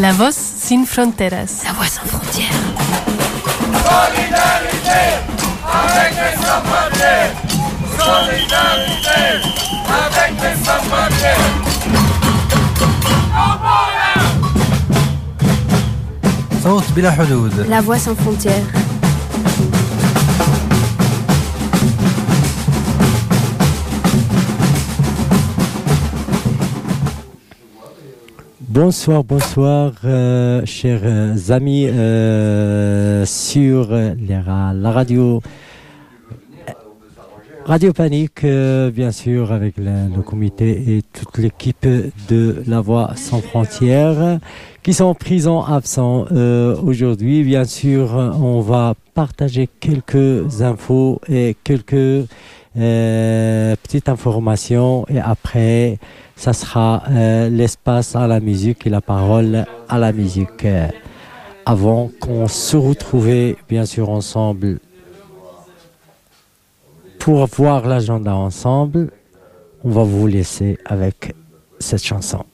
La voix sin fronteras. La voix sans frontières. Solidarité avec les sans-papiers. Solidarité avec les sans-papiers. صوت بلا حدود La voix sans frontières. Bonsoir, bonsoir, euh, chers euh, amis euh, sur euh, la radio. Radio Panique, euh, bien sûr, avec le, le comité et toute l'équipe de La Voix sans frontières qui sont présents absents euh, aujourd'hui. Bien sûr, on va partager quelques infos et quelques euh, petites informations et après, ça sera euh, l'espace à la musique et la parole à la musique. Euh, avant qu'on se retrouve bien sûr ensemble pour voir l'agenda ensemble, on va vous laisser avec cette chanson.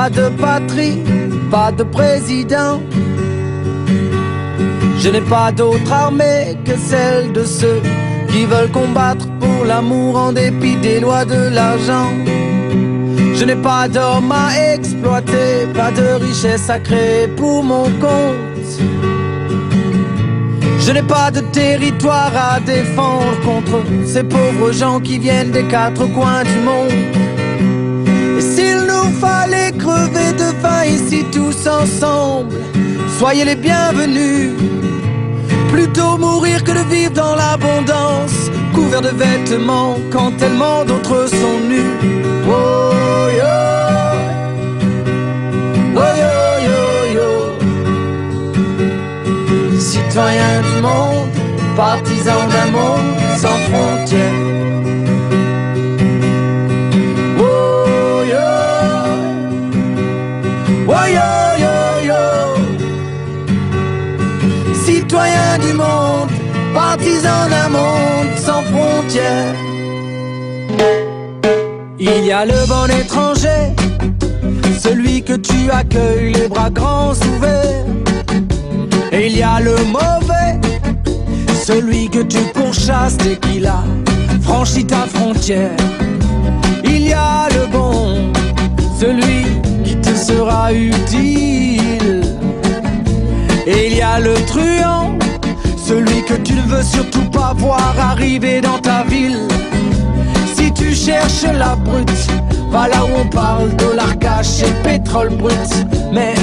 Pas de patrie, pas de président. Je n'ai pas d'autre armée que celle de ceux qui veulent combattre pour l'amour en dépit des lois de l'argent. Je n'ai pas d'homme à exploiter, pas de richesse à créer pour mon compte. Je n'ai pas de territoire à défendre contre ces pauvres gens qui viennent des quatre coins du monde. Et s'il nous fallait crever de faim ici tous ensemble, soyez les bienvenus. Plutôt mourir que de vivre dans l'abondance, couvert de vêtements quand tellement d'autres sont nus. Oh, yo. Oh, yo, yo, yo. Citoyens du monde, partisans d'un monde sans frontières. Partisans d'un monde sans frontières. Il y a le bon étranger, celui que tu accueilles les bras grands ouverts. Et il y a le mauvais, celui que tu pourchasses dès qu'il a franchi ta frontière. Il y a le bon, celui qui te sera utile. Et il y a le truand, celui que tu ne veux surtout pas voir arriver dans ta ville. Si tu cherches la brute, va là où on parle dollar cash et pétrole brut. Mais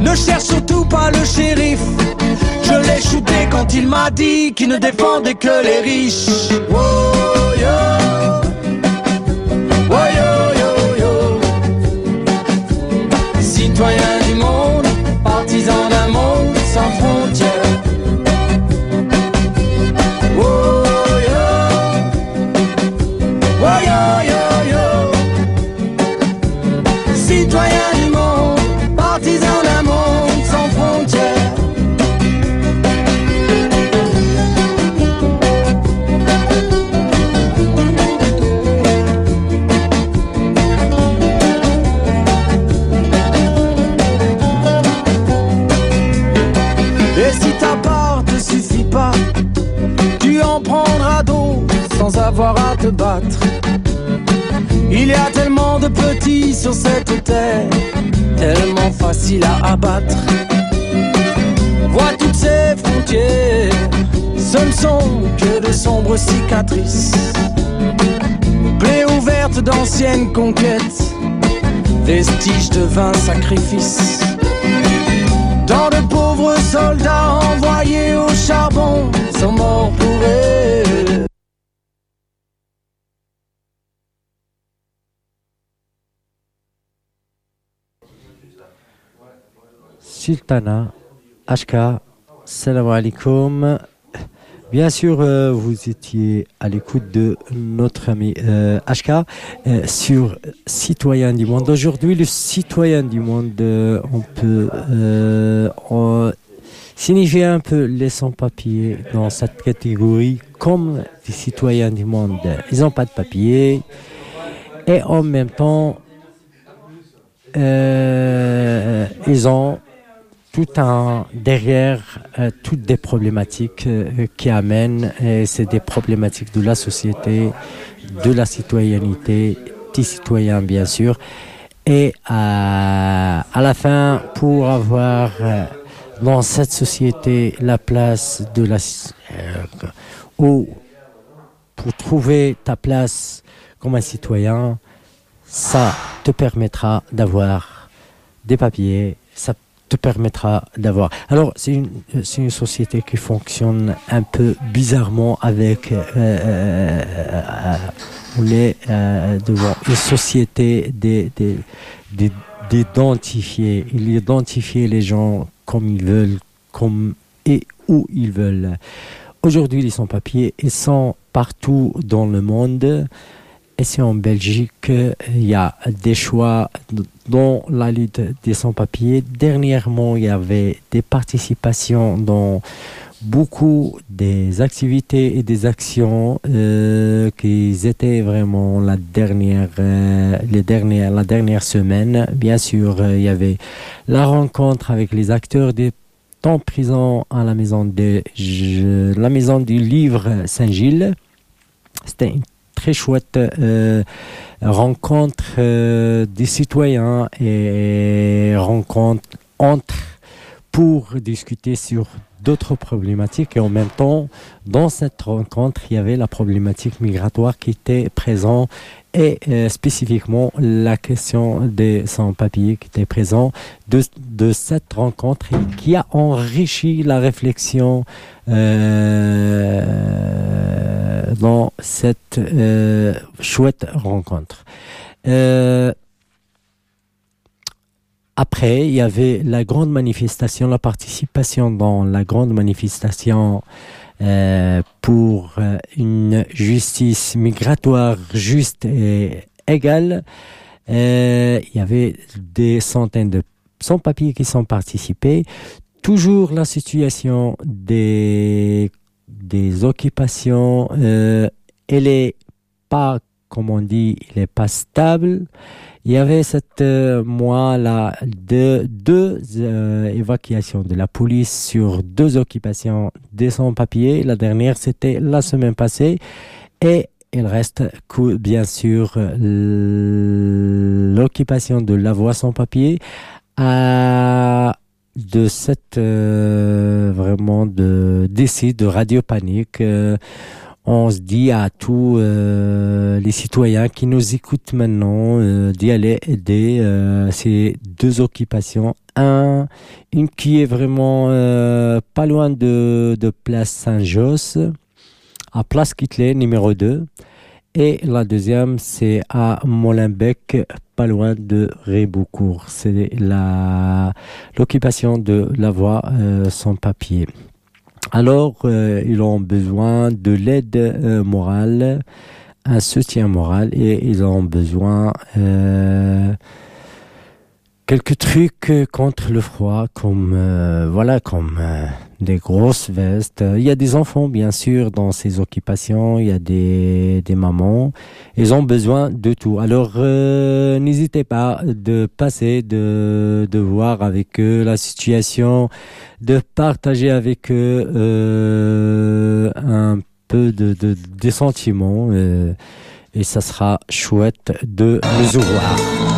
ne cherche surtout pas le shérif. Je l'ai shooté quand il m'a dit qu'il ne défendait que les riches. D'anciennes conquêtes, vestiges de vains sacrifices. Tant de pauvres soldats envoyés au charbon sont morts pour elle. Sultana, Ashka, salam alaikum. Bien sûr, euh, vous étiez à l'écoute de notre ami euh, Ashka euh, sur Citoyen du Monde. Aujourd'hui, le Citoyen du Monde, euh, on peut euh, signifier un peu les sans-papiers dans cette catégorie comme des citoyens du monde. Ils n'ont pas de papier et en même temps, euh, ils ont tout derrière euh, toutes des problématiques euh, qui amènent et c'est des problématiques de la société, de la citoyenneté, des citoyens bien sûr. Et à, à la fin, pour avoir euh, dans cette société la place de la euh, ou pour trouver ta place comme un citoyen, ça te permettra d'avoir des papiers, te permettra d'avoir. Alors, c'est une, société qui fonctionne un peu bizarrement avec. euh, euh, euh, euh, une société d'identifier. Ils identifient les gens comme ils veulent, comme et où ils veulent. Aujourd'hui, les sans-papiers, ils sont partout dans le monde. Et c'est en Belgique, il y a des choix dans la lutte des sans-papiers. Dernièrement, il y avait des participations dans beaucoup des activités et des actions euh, qui étaient vraiment la dernière, euh, les dernières, la dernière semaine. Bien sûr, euh, il y avait la rencontre avec les acteurs des temps présents à la maison de la maison du livre Saint-Gilles. C'était une très chouette euh, rencontre euh, des citoyens et rencontre entre pour discuter sur d'autres problématiques et en même temps dans cette rencontre il y avait la problématique migratoire qui était présente et euh, spécifiquement la question des sans-papiers qui était présent de, cette rencontre et qui a enrichi la réflexion euh, dans cette euh, chouette rencontre. Après, il y avait la grande manifestation, la participation dans la grande manifestation euh, pour euh, une justice migratoire juste et égale. Euh, il y avait des centaines de sans-papiers qui sont participés. Toujours la situation des, des occupations, euh, elle est pas, comme on dit, elle est pas stable. Il y avait cette euh, mois là de deux euh, évacuations de la police sur deux occupations des sans-papiers. La dernière c'était la semaine passée et il reste bien sûr euh, l'occupation de la voie sans papier à de cette vraiment de de radio panique on se dit à tous euh, les citoyens qui nous écoutent maintenant euh, d'y aller aider euh, ces deux occupations. Un, une qui est vraiment euh, pas loin de, de Place Saint-Josse, à Place Kittley, numéro 2. Et la deuxième, c'est à Molenbeek, pas loin de Réboucourt. C'est l'occupation de la voie euh, sans papier. Alors, euh, ils ont besoin de l'aide euh, morale, un soutien moral et ils ont besoin euh, quelques trucs euh, contre le froid, comme euh, voilà, comme euh, des grosses vestes. Il y a des enfants, bien sûr, dans ces occupations. Il y a des, des mamans. Ils ont besoin de tout. Alors, euh, n'hésitez pas de passer, de, de voir avec eux la situation, de partager avec eux euh, un peu de, de, des sentiments. euh, et ça sera chouette de les voir.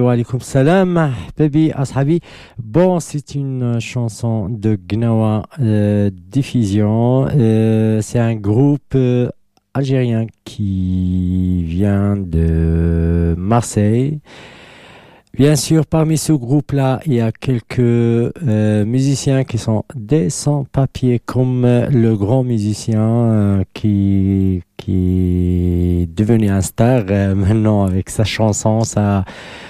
Wa salam. Bon, c'est une chanson de Gnawa euh, Diffusion. Euh, c'est un groupe euh, algérien qui vient de Marseille. Bien sûr, parmi ce groupe-là, il y a quelques euh, musiciens qui sont des sans-papiers, comme euh, le grand musicien euh, qui, qui est devenu un star euh, maintenant avec sa chanson, sa,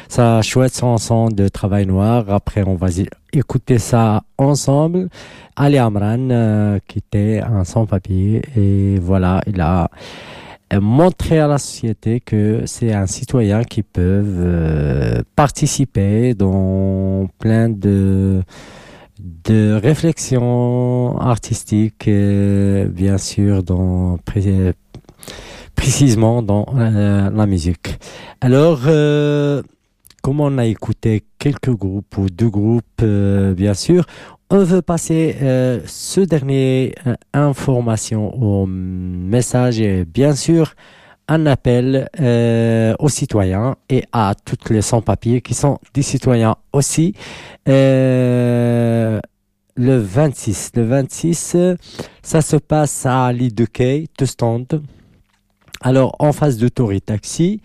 sa chouette chanson de Travail Noir. Après, on va écouter ça ensemble. Ali Amran, euh, qui était un sans-papier, et voilà, il a montrer à la société que c'est un citoyen qui peut euh, participer dans plein de de réflexions artistiques, euh, bien sûr, dans pré- précisément dans euh, la musique. Alors, euh, comme on a écouté quelques groupes ou deux groupes, euh, bien sûr, on veut passer euh, ce dernier euh, information au message et bien sûr un appel euh, aux citoyens et à toutes les sans-papiers qui sont des citoyens aussi. Le 26, le 26, euh, ça se passe à l'île de Quai, de stand. Alors, en face de Tori Taxi,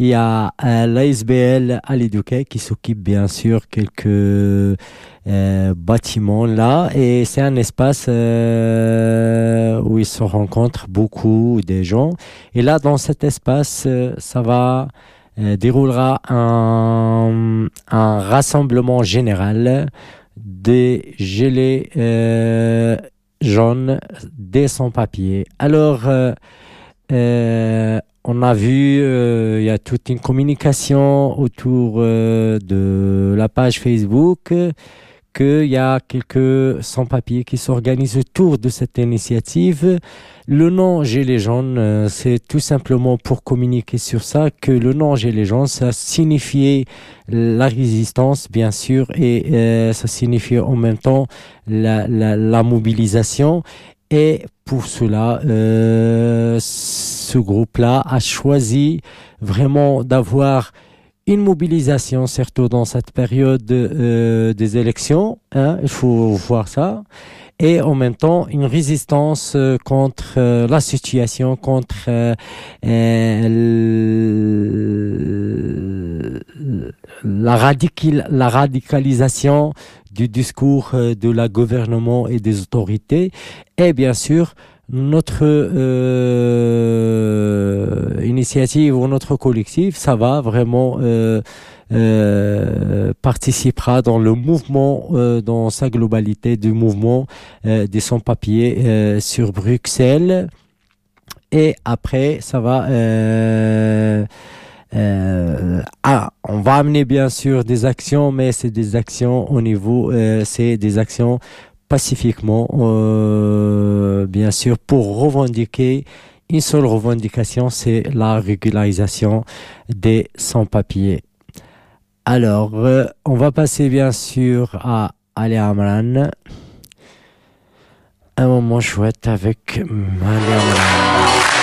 il y a euh, l'ASBL à Quai qui s'occupe bien sûr quelques euh, bâtiments là. Et c'est un espace euh, où ils se rencontrent beaucoup des gens. Et là dans cet espace euh, ça va euh, déroulera un, un rassemblement général des gelées euh, jaunes des sans-papiers. Alors euh, on a vu, euh, il y a toute une communication autour euh, de la page Facebook, qu'il y a quelques sans-papiers qui s'organisent autour de cette initiative. Le nom Gilets jaunes, euh, c'est tout simplement pour communiquer sur ça, que le nom Gilets jaunes, ça signifiait la résistance, bien sûr, et ça signifiait en même temps la mobilisation. Et pour cela, euh, ce groupe-là a choisi vraiment d'avoir une mobilisation, surtout dans cette période euh, des élections. Hein, il faut voir ça. Et en même temps, une résistance euh, contre euh, la situation, contre euh, euh, la, radical, la radicalisation du discours euh, de la gouvernement et des autorités. Et bien sûr, notre euh, initiative ou notre collectif, ça va vraiment euh, euh, participera dans le mouvement, euh, dans sa globalité du mouvement euh, des sans-papiers sur Bruxelles. Et après, ça va. Euh, ah, on va amener bien sûr des actions, mais c'est des actions au niveau, euh, c'est des actions pacifiquement, euh, bien sûr, pour revendiquer une seule revendication, c'est la régularisation des sans-papiers. Alors, euh, on va passer bien sûr à Ali Amran. Un moment chouette avec Ali.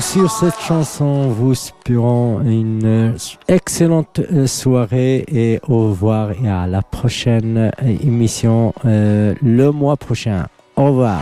Sur cette chanson, vous espérons une excellente euh, soirée et au revoir et à la prochaine euh, émission euh, le mois prochain. Au revoir.